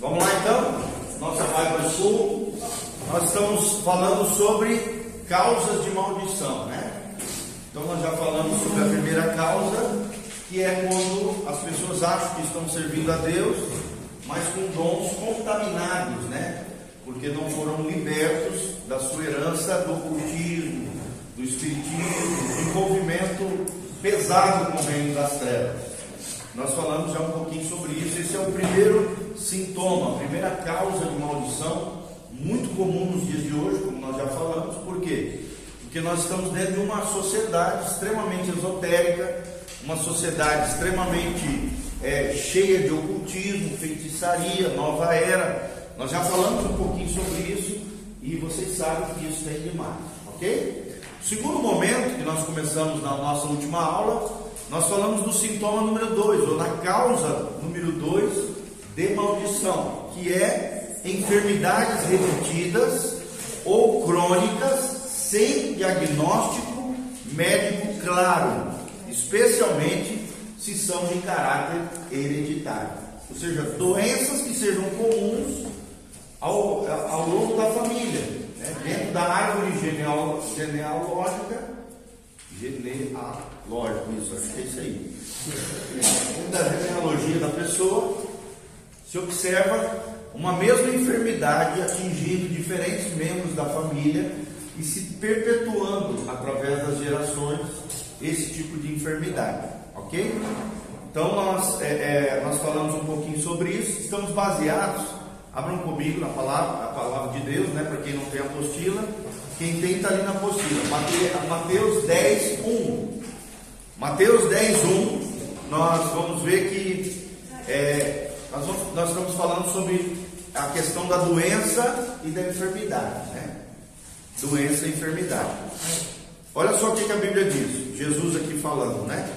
Vamos lá então? Nossa Bible School. Nós estamos falando sobre causas de maldição, né? Então nós já falamos sobre a primeira causa, que é quando as pessoas acham que estão servindo a Deus, mas com dons contaminados, né? Porque não foram libertos da sua herança do ocultismo, do espiritismo, do envolvimento pesado com o reino das trevas. Nós falamos já um pouquinho sobre isso. Esse é o primeiro sintoma, a primeira causa de maldição, muito comum nos dias de hoje, como nós já falamos. Por quê? Porque nós estamos dentro de uma sociedade extremamente esotérica, uma sociedade extremamente é, cheia de ocultismo, feitiçaria, nova era. Nós já falamos um pouquinho sobre isso e vocês sabem que isso tem demais, ok? Segundo momento que nós começamos na nossa última aula nós falamos do sintoma número 2, ou na causa número 2 de maldição, que é enfermidades repetidas ou crônicas sem diagnóstico médico claro, especialmente se são de caráter hereditário. Ou seja, doenças que sejam comuns ao, ao longo da família, né? dentro da árvore genealógica genealógico, isso, acho que é isso aí. Dentro da genealogia da pessoa, se observa uma mesma enfermidade atingindo diferentes membros da família e se perpetuando através das gerações esse tipo de enfermidade, ok? Então nós, é, é, nós falamos um pouquinho sobre isso, estamos baseados, abram comigo na palavra, a palavra de Deus, né? Para quem não tem apostila, quem tem está ali na apostila. Mateus 10, 1. Mateus 10, 1. Nós vamos ver que é, nós, vamos, nós, estamos falando sobre a questão da doença e da enfermidade. Né? Doença e enfermidade. Olha só o que, que a Bíblia diz. Jesus aqui falando, né?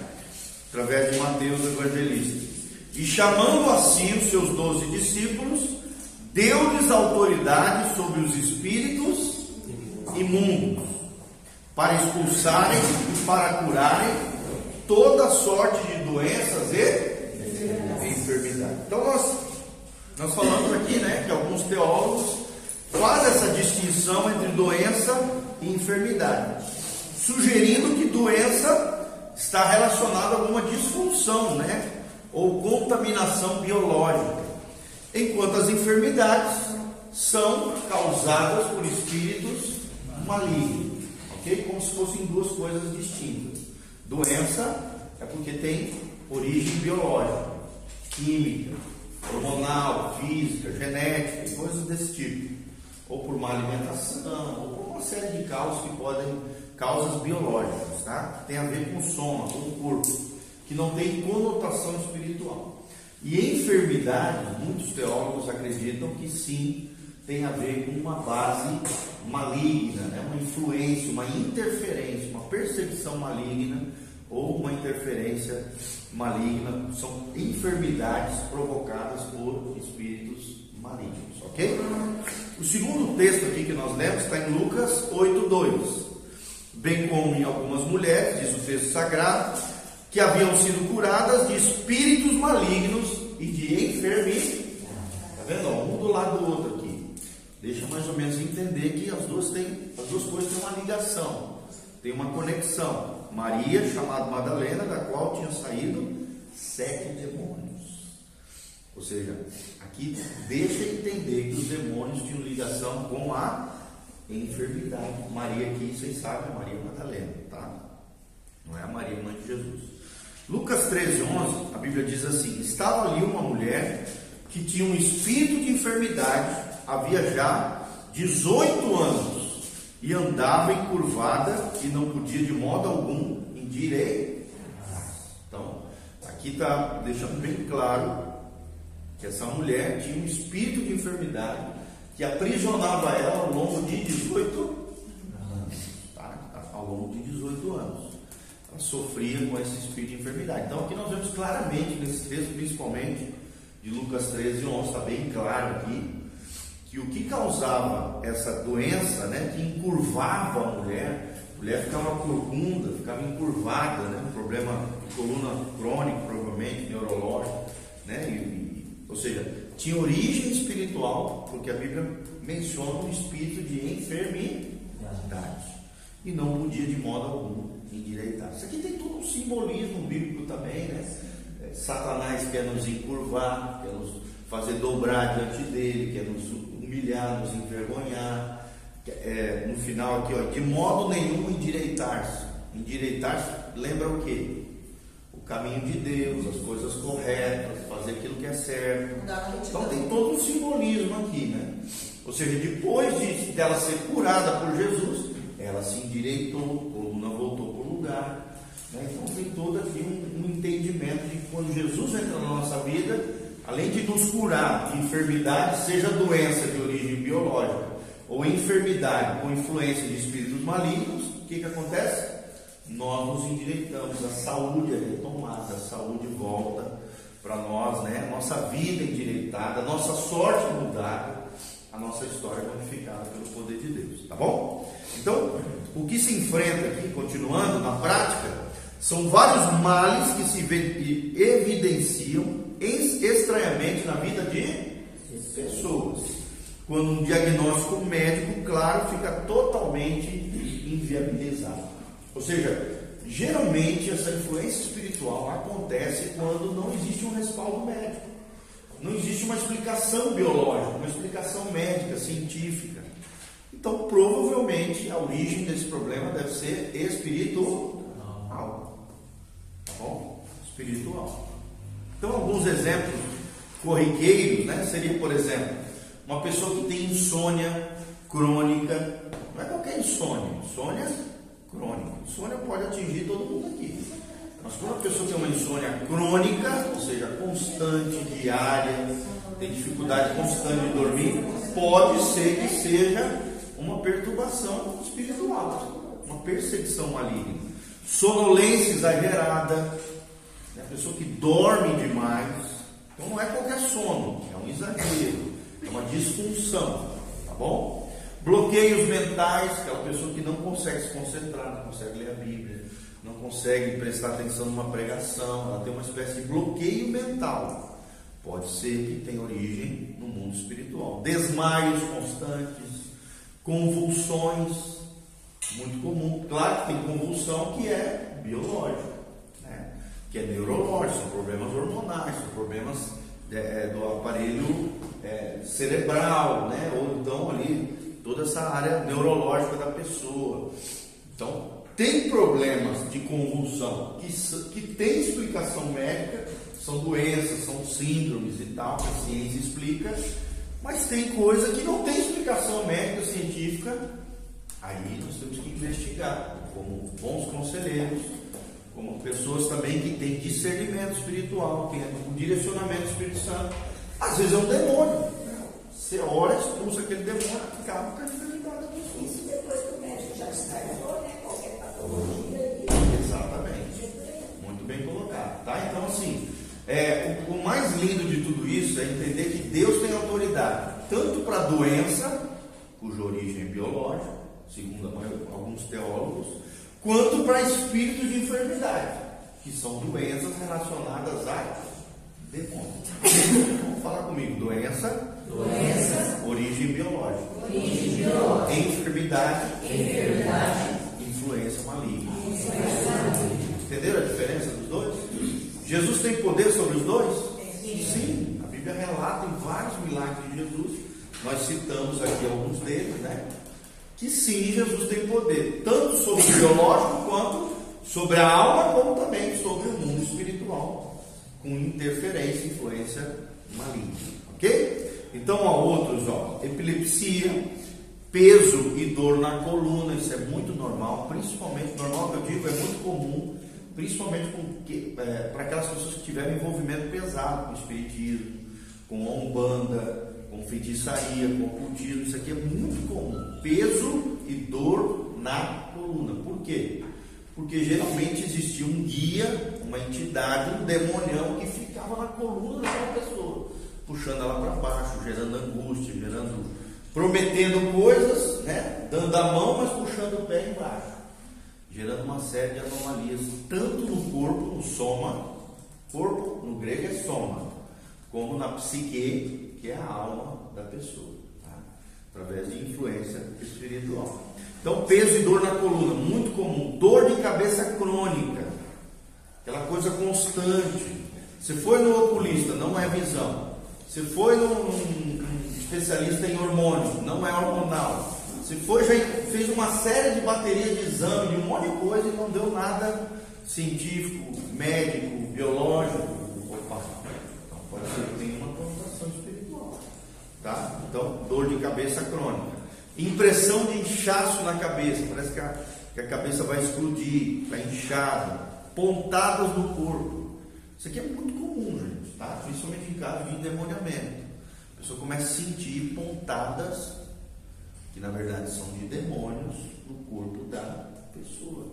Através de Mateus, evangelista. E chamando a si os seus doze discípulos, deu-lhes autoridade sobre os espíritos imundos, para expulsarem e para curarem toda sorte de doenças e enfermidades. Então nós, nós falamos aqui né, que alguns teólogos fazem essa distinção entre doença e enfermidade, sugerindo que doença está relacionada a alguma disfunção, né? Ou contaminação biológica, enquanto as enfermidades são causadas por espíritos maligno, ok? Como se fossem duas coisas distintas. Doença é porque tem origem biológica, química, hormonal, física, genética, coisas desse tipo. Ou por má alimentação, ou por uma série de causas que podem, causas biológicas, tá? Que tem a ver com o soma, com o corpo, que não tem conotação espiritual. E enfermidade, muitos teólogos acreditam que sim, tem a ver com uma base maligna, né? uma influência, uma interferência, uma percepção maligna ou uma interferência maligna. São enfermidades provocadas por espíritos malignos, ok? O segundo texto aqui que nós lemos está em Lucas 8,2. Bem como em algumas mulheres, diz o texto sagrado, que haviam sido curadas de espíritos malignos e de enfermidades. Está vendo? Um do lado do outro deixa mais ou menos entender que as duas, têm, as duas coisas têm uma ligação, tem uma conexão. Maria, chamada Madalena, da qual tinha saído sete demônios. Ou seja, aqui deixa entender que os demônios tinham ligação com a enfermidade. Maria aqui, vocês sabem, é Maria Madalena, tá? Não é a Maria, mãe de Jesus. Lucas 13, 11, a Bíblia diz assim: Estava ali uma mulher que tinha um espírito de enfermidade havia já 18 anos e andava encurvada e não podia de modo algum endireitar. Então, aqui está deixando bem claro que essa mulher tinha um espírito de enfermidade que aprisionava ela ao longo de 18 anos. Tá? Ao longo de 18 anos. Ela sofria com esse espírito de enfermidade. Então, aqui nós vemos claramente nesse texto, principalmente de Lucas 13, 11, está bem claro aqui que o que causava essa doença, né, que encurvava a mulher, a mulher ficava corcunda, ficava encurvada, né, problema de coluna crônico, provavelmente, neurológico, né, e, e Ou seja, tinha origem espiritual, porque a Bíblia menciona um espírito de enfermidade. E não podia de modo algum endireitar. Isso aqui tem todo um simbolismo bíblico também, né? É, Satanás quer nos encurvar, quer nos fazer dobrar diante dele, quer nos humilhar, nos envergonhar. É, no final aqui, ó, de modo nenhum endireitar-se. Endireitar-se lembra o quê? O caminho de Deus, as coisas corretas, fazer aquilo que é certo. Então tem todo um simbolismo aqui, né? Ou seja, depois de dela ser curada por Jesus, ela se endireitou, a coluna voltou para o lugar. Né? Então tem todo aqui um, um entendimento de que quando Jesus entra na nossa vida, além de nos curar de enfermidade, seja doença de origem biológica ou enfermidade com influência de espíritos malignos, o que, que acontece? Nós nos endireitamos, a saúde é retomada, a saúde volta para nós, né? Nossa vida endireitada, nossa sorte mudada, a nossa história modificada pelo poder de Deus, tá bom? Então, o que se enfrenta aqui, continuando na prática, são vários males que se evidenciam estranhamente na vida de pessoas. Quando um diagnóstico médico, claro, fica totalmente inviabilizado. Ou seja, geralmente essa influência espiritual acontece quando não existe um respaldo médico. Não existe uma explicação biológica, uma explicação médica, científica. Então, provavelmente, a origem desse problema deve ser espiritual. Tá bom? Espiritual. Então, alguns exemplos corriqueiros, né? Seria, por exemplo, uma pessoa que tem insônia crônica. Não é qualquer insônia, insônia crônica. Insônia pode atingir todo mundo aqui. Mas quando a pessoa tem uma insônia crônica, ou seja, constante, diária, tem dificuldade constante de dormir, pode ser que seja uma perturbação espiritual, uma perseguição maligna. Sonolência exagerada, pessoa que dorme demais. Então não é qualquer sono, é um exagero, é uma disfunção, tá bom? Bloqueios mentais, aquela pessoa que não consegue se concentrar, não consegue ler a Bíblia, não consegue prestar atenção numa pregação, ela tem uma espécie de bloqueio mental. Pode ser que tenha origem no mundo espiritual. Desmaios constantes, convulsões, muito comum. Claro que tem convulsão que é biológica? Que é neurológica, são problemas hormonais, são problemas é, é, do aparelho é, cerebral, né? ou então ali toda essa área neurológica da pessoa. Então, tem problemas de convulsão que, que tem explicação médica, são doenças, são síndromes e tal, que a ciência explica, mas tem coisa que não tem explicação médica científica, aí nós temos que investigar, como bons conselheiros, como pessoas também que têm discernimento espiritual, têm um direcionamento do Espírito Santo. Às vezes é um demônio. Você ora, expulsa aquele demônio, acaba com a enfermidade. Isso depois que o médico já descartou, né? Qualquer patologia. Exatamente. Muito bem colocado. Tá? Então, assim, é, o, o, mais lindo de tudo isso é entender que Deus tem autoridade tanto para a doença, cuja origem é biológica, segundo alguns teólogos, quanto para espíritos de enfermidade, que são doenças relacionadas a demônios. Vamos falar comigo: doença, doença origem biológica, origem biológica enfermidade, enfermidade influência maligna. Entenderam a diferença dos dois? Jesus tem poder sobre os dois? Sim. A Bíblia relata em vários milagres de Jesus. Nós citamos aqui alguns deles, né? Que sim, Jesus tem poder, tanto sobre o biológico quanto sobre a alma, como também sobre o mundo espiritual, com interferência, influência maligna. Ok? Então há outros, ó, epilepsia, peso e dor na coluna, isso é muito normal, principalmente, normal que eu digo, é muito comum principalmente é, para aquelas pessoas que tiveram envolvimento pesado com espiritismo, com umbanda, com feitiçaria, com ocultismo, isso aqui é muito comum. Peso e dor na coluna. Por quê? Porque geralmente existia um guia, uma entidade, um demonião que ficava na coluna daquela pessoa, puxando ela para baixo, gerando angústia, gerando, prometendo coisas, né? dando a mão, mas puxando o pé embaixo gerando uma série de anomalias, tanto no corpo, no soma, corpo no grego é soma, como na psique, que é a alma da pessoa, tá? através de influência espiritual. Então, peso e dor na coluna, muito comum. Dor de cabeça crônica, aquela coisa constante. Se foi no oculista, não é visão. Se foi num, especialista em hormônio, não é hormonal. Se foi, já fez uma série de baterias de exame, de um monte de coisa e não deu nada científico, médico, biológico. Opa, pode ser que tenha uma. Tá? Então, dor de cabeça crônica. Impressão de inchaço na cabeça, parece que a, que a cabeça vai explodir, está inchada. Pontadas no corpo. Isso aqui é muito comum, gente, tá? principalmente em caso de endemoniamento. A pessoa começa a sentir pontadas, que na verdade são de demônios, no corpo da pessoa.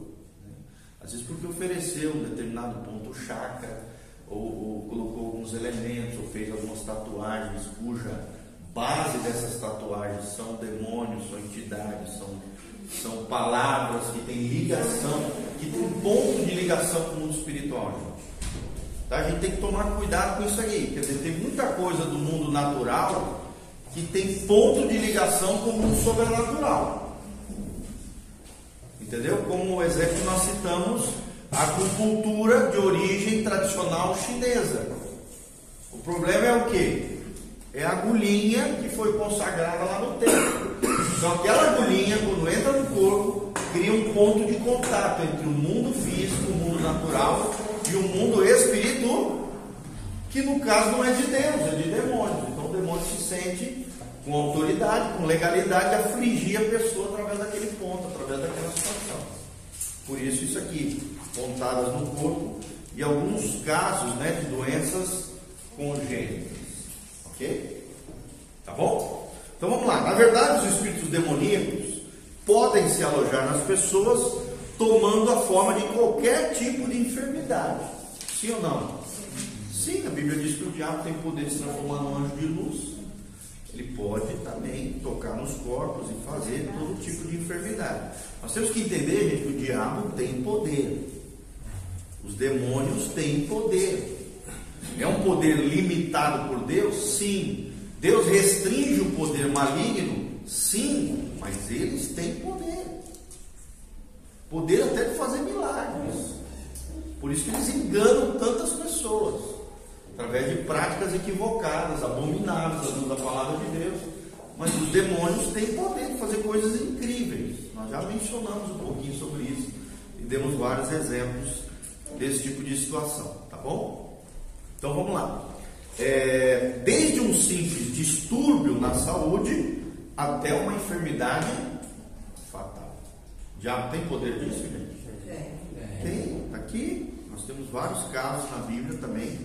Né? Às vezes porque ofereceu um determinado ponto chakra, ou, ou colocou alguns elementos, ou fez algumas tatuagens cuja base dessas tatuagens são demônios, são entidades, são, são palavras que têm ligação, que têm ponto de ligação com o mundo espiritual, gente. Tá? A gente tem que tomar cuidado com isso aí. Quer dizer, tem muita coisa do mundo natural que tem ponto de ligação com o mundo sobrenatural. Entendeu? Como exemplo, nós citamos a acupuntura de origem tradicional chinesa. O problema é o que? É a agulhinha que foi consagrada lá no templo. Então aquela agulhinha, quando entra no corpo, cria um ponto de contato entre o mundo físico, o mundo natural e o mundo espiritual, que no caso não é de Deus, é de demônios. Então o demônio se sente com autoridade, com legalidade, afligir a pessoa através daquele ponto, através daquela situação. Por isso isso aqui, pontadas no corpo e alguns casos né, de doenças congênitas. Tá bom? Então vamos lá. Na verdade, os espíritos demoníacos podem se alojar nas pessoas tomando a forma de qualquer tipo de enfermidade. Sim ou não? Sim, a Bíblia diz que o diabo tem poder de se transformar num anjo de luz. Ele pode também tocar nos corpos e fazer todo tipo de enfermidade. Nós temos que entender, gente, que o diabo tem poder. Os demônios têm poder. É um poder limitado por Deus? Sim. Deus restringe o poder maligno? Sim. Mas eles têm poder. Poder até de fazer milagres. Por isso que eles enganam tantas pessoas. Através de práticas equivocadas, abomináveis, à luz da palavra de Deus. Mas os demônios têm poder de fazer coisas incríveis. Nós já mencionamos um pouquinho sobre isso. E demos vários exemplos desse tipo de situação. Tá bom? Então vamos lá. É, desde um simples distúrbio na saúde até uma enfermidade fatal. Diabo tem poder disso, gente? Tem. Aqui nós temos vários casos na Bíblia também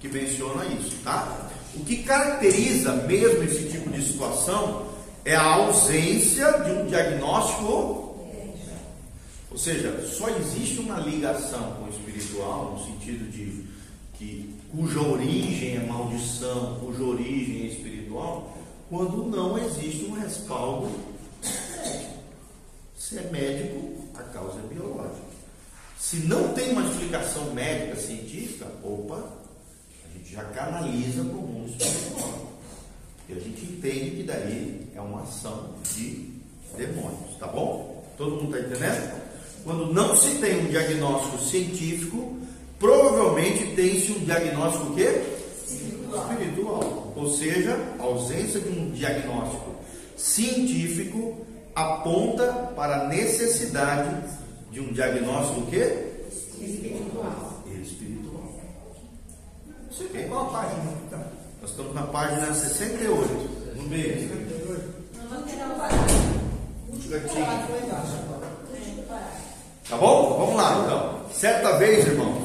que mencionam isso, tá? O que caracteriza mesmo esse tipo de situação é a ausência de um diagnóstico. Ou seja, só existe uma ligação com o espiritual, no sentido de que cuja origem é maldição, cuja origem é espiritual, quando não existe um respaldo médico. Se é médico, a causa é biológica. Se não tem uma explicação médica científica, opa, a gente já canaliza para o mundo espiritual. E a gente entende que daí é uma ação de demônios, tá bom? Todo mundo está entendendo? Quando não se tem um diagnóstico científico, provavelmente tem-se um diagnóstico o quê? Espiritual. Espiritual. Ou seja, a ausência de um diagnóstico científico aponta para a necessidade de um diagnóstico o quê? Espiritual. Espiritual. Aqui. Qual a página? Então, Nós estamos na página 68, no meio. Gatinho. Tá bom? Vamos lá então. Certa vez, irmãos,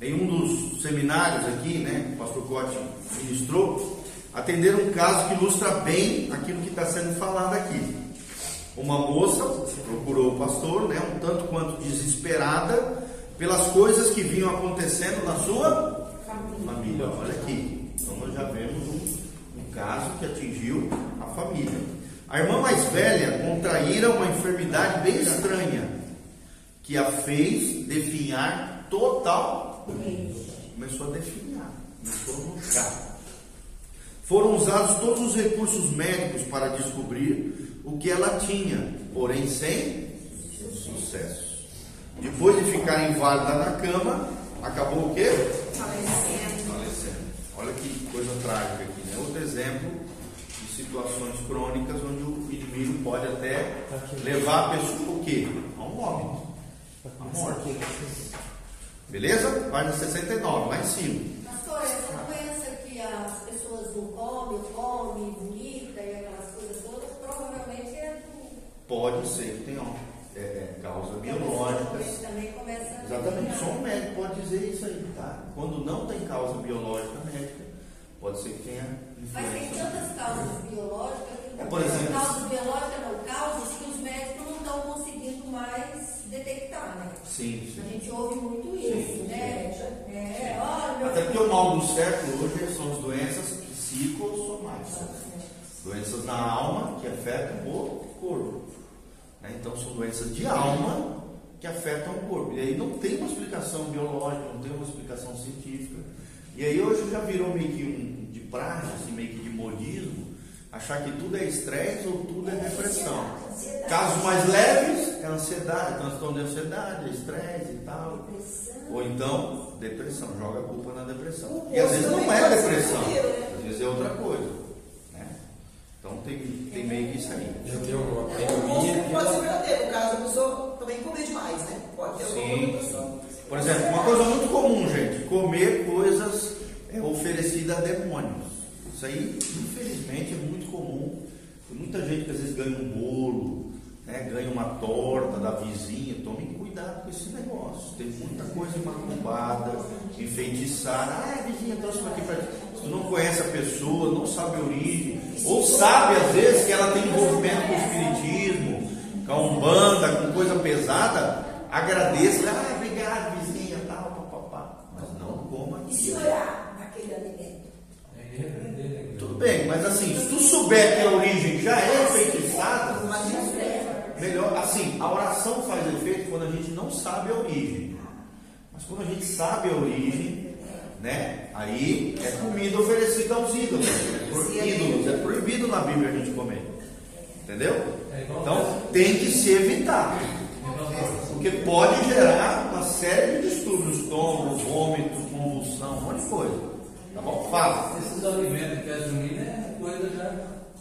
em um dos seminários aqui, né, o pastor Cote ministrou, atenderam um caso que ilustra bem aquilo que está sendo falado aqui. Uma moça procurou o pastor, né, um tanto quanto desesperada pelas coisas que vinham acontecendo na sua família. Olha aqui. Então nós já vemos um, um caso que atingiu a família. A irmã mais velha contraíra uma enfermidade bem estranha que a fez definhar total. Começou a definhar, começou a murchar. Foram usados todos os recursos médicos para descobrir o que ela tinha, porém sem sucesso. Depois de ficar inválida na cama, acabou o quê? Falecendo. Falecendo. Olha que coisa trágica aqui, né? Outro exemplo de situações crônicas onde o inimigo pode até levar a pessoa o quê? A um óbito. A morte. Beleza? Página 69, lá em cima. Pastor, essa doença que as pessoas não comem, comem, vomita e aquelas coisas todas, provavelmente é do. Pode ser que tenha é, é, causas biológicas. Também começa a Exatamente, só um médico pode dizer isso aí, tá? Quando não tem causa biológica médica, pode ser que tenha Mas tem influência. tantas causas biológicas que É, por exemplo- causas biológicas não causas que os médicos não estão conseguindo mais detectar, né? Sim, A sim. gente ouve muito isso, Até porque o mal do século hoje são as doenças psicossomáticas. Doenças na alma que afetam o corpo. né? Então são doenças de alma que afetam o corpo. E aí não tem uma explicação biológica, não tem uma explicação científica. E aí hoje já virou meio que um de prática, assim, meio que de modismo, achar que tudo é estresse ou tudo é depressão. Ansiedade. Casos mais leves é ansiedade, transtorno de ansiedade, é estresse e tal. Ou então, depressão, joga a culpa na depressão. O E às vezes não é depressão, né? às vezes é outra coisa. Né? Então tem, tem meio que isso aí. Eu tenho uma É, pandemia pode ser verdadeiro, no caso da pessoa também comer demais, né? Pode ter alguma Sim. Por exemplo, uma coisa muito comum, gente, comer coisas é, oferecidas a demônios. Isso aí, infelizmente, é muito comum. Tem muita gente que às vezes ganha um bolo, né, ganha uma torta da vizinha. Tomem cuidado com esse negócio. Tem muita coisa macumbada, enfeitiçada. Ah, vizinha, trouxe isso aqui para ti. Se tu não conhece a pessoa, não sabe a origem, ou sabe às vezes que ela tem envolvimento com o espiritismo, com a umbanda, com coisa pesada, agradeça. Ah, obrigado, vizinha, tal, papapá. Mas não coma E se olhar naquele alimento? Tudo bem, mas assim, se tu souber que a origem já é melhor. Assim, a oração faz efeito quando a gente não sabe a origem. Mas quando a gente sabe a origem, né? Aí é comida oferecida aos ídolos. É por ídolos, é proibido na Bíblia a gente comer. Entendeu? Então tem que se evitar. Porque pode gerar uma série de distúrbios, estômago, vômito, convulsão, um monte de coisa. Tá bom? Fala. Esses alimentos que é junina é coisa já,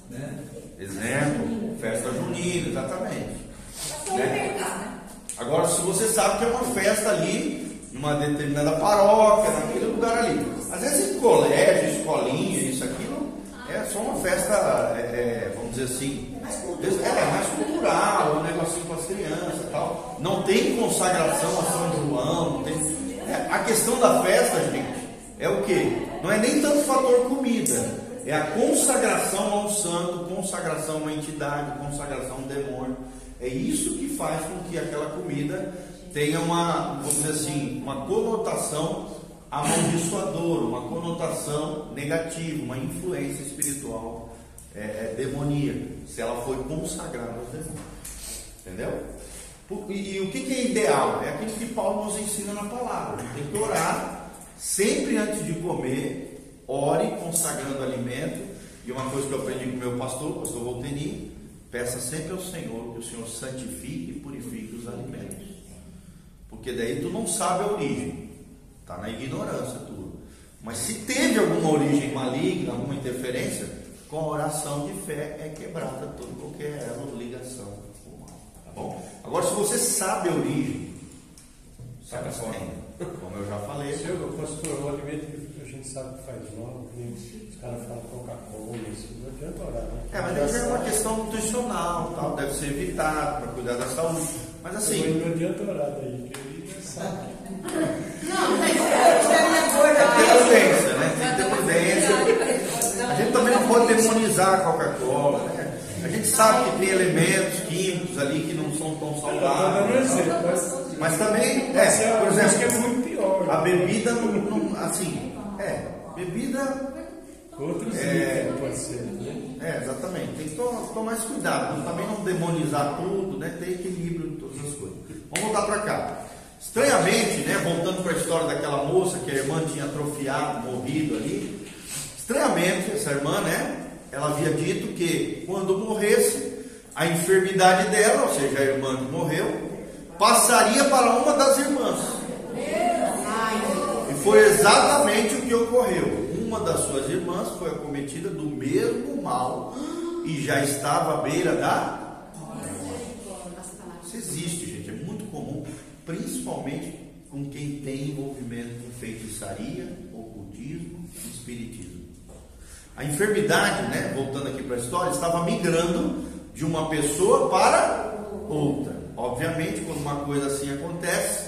né? Exemplo, festa junina, exatamente. Pastor, Né? né? Agora, se você sabe que é uma festa ali, numa determinada paróquia, naquele lugar ali. Às vezes em colégio, escolinha, isso, aquilo, é só uma festa, é, é, vamos dizer assim, Mais é mais cultural, um negocinho com as crianças e tal. Não tem consagração a São João, não tem. É, a questão da festa, gente, é o que? Não é nem tanto fator comida, é a consagração ao santo, consagração a uma entidade, consagração a um demônio. É isso que faz com que aquela comida tenha uma, vamos dizer assim, uma conotação amaldiçoadora, uma conotação negativa, uma influência espiritual é, é, demoníaca, se ela foi consagrada aos demônios. Entendeu? E, e o que, que é ideal? É aquilo que Paulo nos ensina na palavra. Tem que orar sempre antes de comer, ore consagrando alimento. E uma coisa que eu aprendi com meu pastor, o pastor Volteni, peça sempre ao Senhor que o Senhor santifique e purifique os alimentos. Porque daí tu não sabe a origem. Está na ignorância tudo. Mas se teve alguma origem maligna, alguma interferência, com a oração de fé é quebrada toda qualquer elo, ligação com o mal. Tá bom? Agora, se você sabe a origem, sabe fora. Como eu já falei, Seu pastor, o alimento a gente sabe que faz mal, que os caras falam Coca-Cola, isso não adianta orar, né? é, mas aí já é uma questão nutricional, tal, deve ser evitado para cuidar da saúde. Mas assim, Não adianta orar daí, que ele sabe. Não, mas tem que ter prudência, né? Tem que ter prudência. A gente também não pode demonizar a Coca-Cola, né? A gente sabe que tem elementos químicos ali que não são tão saudáveis. exemplo, mas, também, é, por eu acho que é exemplo, muito pior. a bebida não, não- assim, é, bebida, Outros É. pode ser, né? é, exatamente, tem que to- tomar esse cuidado, também não demonizar tudo, né? Ter equilíbrio em todas as coisas. Vamos voltar para cá. Estranhamente, né, voltando para a história daquela moça que a irmã tinha atrofiado, morrido ali, Estranhamente, essa irmã, né? Ela havia dito que quando morresse, a enfermidade dela, ou seja, a irmã que morreu, passaria para uma das irmãs. E foi exatamente o que ocorreu. Uma das suas irmãs foi acometida do mesmo mal e já estava à beira da. Isso existe, gente, é muito comum, principalmente com quem tem envolvimento com feitiçaria, ocultismo, espiritismo. A enfermidade, né, voltando aqui para a história, estava migrando de uma pessoa para outra. Obviamente, quando uma coisa assim acontece,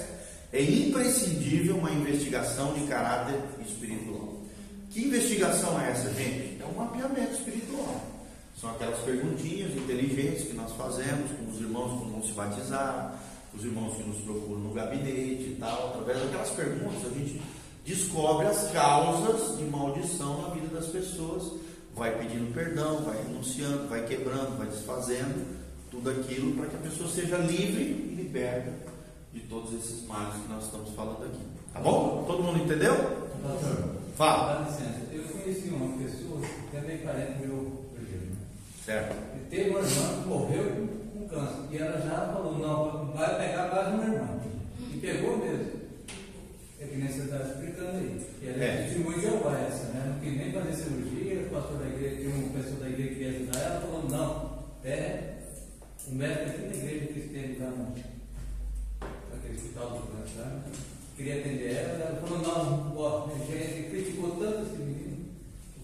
é imprescindível uma investigação de caráter espiritual. Que investigação é essa, gente? É um mapeamento espiritual. São aquelas perguntinhas inteligentes que nós fazemos com os irmãos quando vão se batizar, os irmãos que nos procuram no gabinete e tal. Através daquelas perguntas, a gente descobre as causas de maldição na vida das pessoas, vai pedindo perdão, vai renunciando, vai quebrando, vai desfazendo tudo aquilo para que a pessoa seja livre e liberta de todos esses males que nós estamos falando aqui. Tá bom? Todo mundo entendeu? Pastor, Fala. dá licença. Eu conheci uma pessoa que é bem parente do meu. Certo. E teve uma irmã que morreu com câncer. E ela já falou, não, vai pegar quase uma irmã. E pegou mesmo. É que nem você está explicando aí. E ela é, É. testemunha de Jeová essa, né? Não quis nem fazer cirurgia, o pastor da igreja, tinha uma pessoa da igreja que ia ajudar ela, falou, não, é o médico aqui na igreja que tem lá no hospital do né? Queria atender ela, ela falou, não, ó, gente criticou tanto esse menino,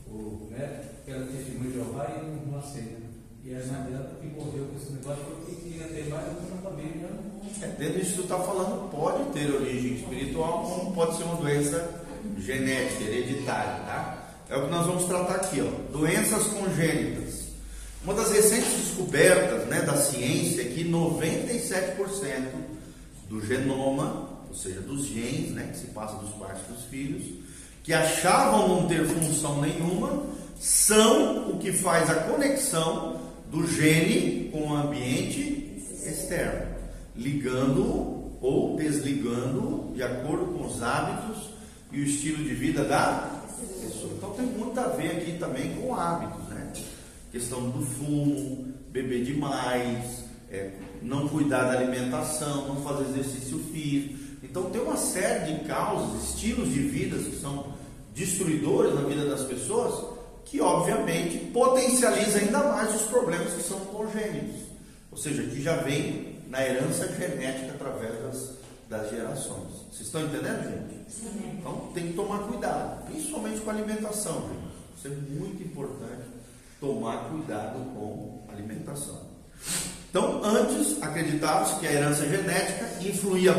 o médico, que ela testemunha de Jeová e não, aceita. E a irmã dela que morreu com esse negócio porque queria ter mais uma família, não É, dentro disso que tu está falando, pode ter origem espiritual, como pode ser uma doença genética, hereditária, tá? É o que nós vamos tratar aqui, ó. Doenças congênitas. Uma das recentes descobertas né, da ciência é que 97% do genoma, ou seja, dos genes né, que se passa dos pais para os filhos, que achavam não ter função nenhuma, são o que faz a conexão do gene com o ambiente externo, ligando ou desligando de acordo com os hábitos e o estilo de vida da pessoa. Então tem muito a ver aqui também com hábitos, né? Questão do fumo, beber demais, é, não cuidar da alimentação, não fazer exercício físico. Então tem uma série de causas, estilos de vida que são destruidores na vida das pessoas, que obviamente potencializa ainda mais os problemas que são congênitos, ou seja, que já vem na herança genética através das, das gerações. Vocês estão entendendo, gente? Então tem que tomar cuidado, principalmente com a alimentação, gente. Isso é muito importante tomar cuidado com a alimentação. Então, antes acreditava-se que a herança genética influía